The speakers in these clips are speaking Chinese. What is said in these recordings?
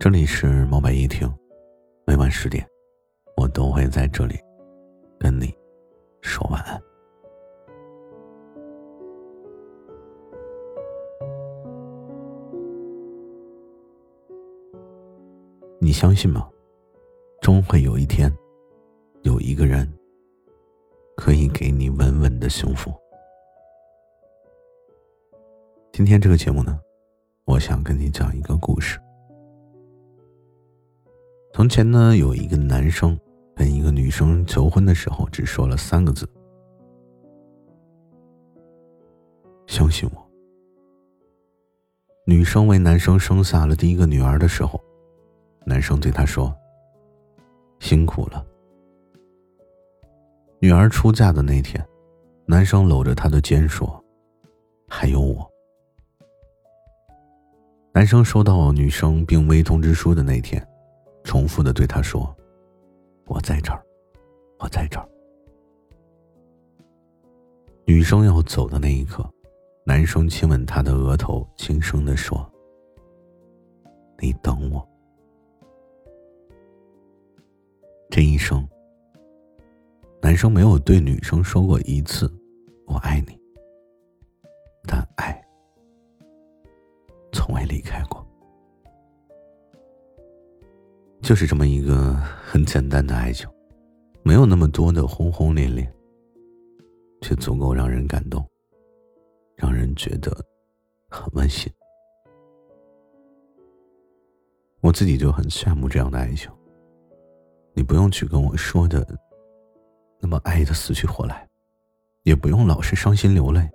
这里是猫白夜听，每晚十点，我都会在这里跟你说晚安。你相信吗？终会有一天，有一个人可以给你稳稳的幸福。今天这个节目呢，我想跟你讲一个故事。从前呢，有一个男生跟一个女生求婚的时候，只说了三个字：“相信我。”女生为男生生下了第一个女儿的时候，男生对她说：“辛苦了。”女儿出嫁的那天，男生搂着她的肩说：“还有我。”男生收到女生病危通知书的那天。重复的对他说：“我在这儿，我在这儿。”女生要走的那一刻，男生亲吻她的额头，轻声的说：“你等我。”这一生，男生没有对女生说过一次“我爱你”，但爱从未离开过。就是这么一个很简单的爱情，没有那么多的轰轰烈烈，却足够让人感动，让人觉得很温馨。我自己就很羡慕这样的爱情。你不用去跟我说的那么爱的死去活来，也不用老是伤心流泪，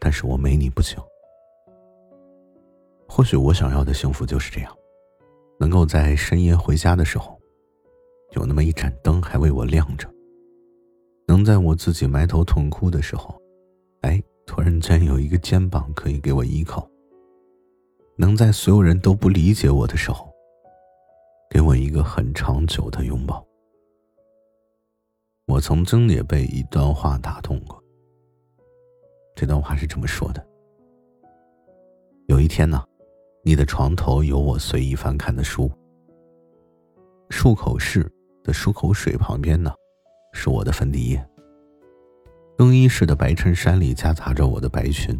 但是我没你不行。或许我想要的幸福就是这样。能够在深夜回家的时候，有那么一盏灯还为我亮着；能在我自己埋头痛哭的时候，哎，突然间有一个肩膀可以给我依靠；能在所有人都不理解我的时候，给我一个很长久的拥抱。我曾经也被一段话打动过。这段话是这么说的：有一天呢。你的床头有我随意翻看的书，漱口室的漱口水旁边呢，是我的粉底液。更衣室的白衬衫里夹杂着我的白裙。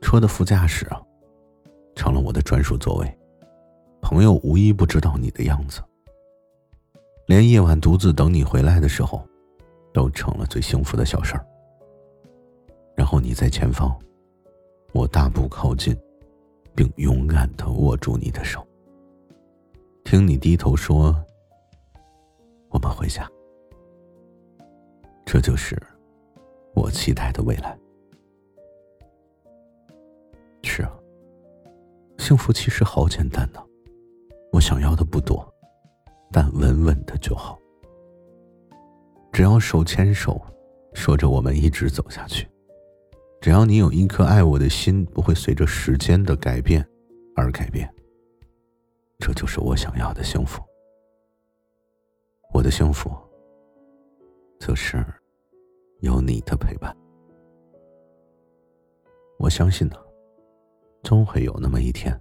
车的副驾驶啊，成了我的专属座位。朋友无一不知道你的样子，连夜晚独自等你回来的时候，都成了最幸福的小事儿。然后你在前方，我大步靠近。并勇敢的握住你的手，听你低头说：“我们回家。”这就是我期待的未来。是啊，幸福其实好简单呢。我想要的不多，但稳稳的就好。只要手牵手，说着我们一直走下去。只要你有一颗爱我的心，不会随着时间的改变而改变。这就是我想要的幸福。我的幸福，就是有你的陪伴。我相信呢，终会有那么一天，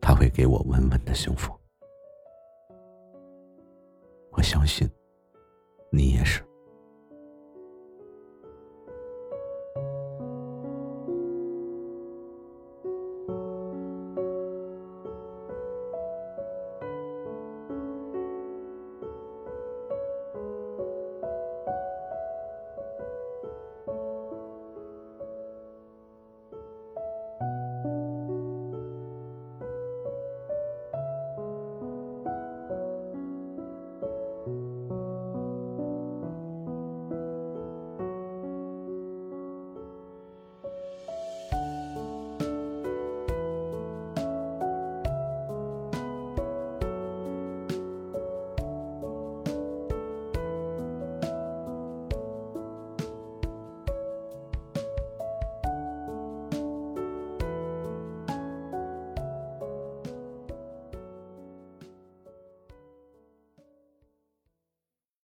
他会给我稳稳的幸福。我相信，你也是。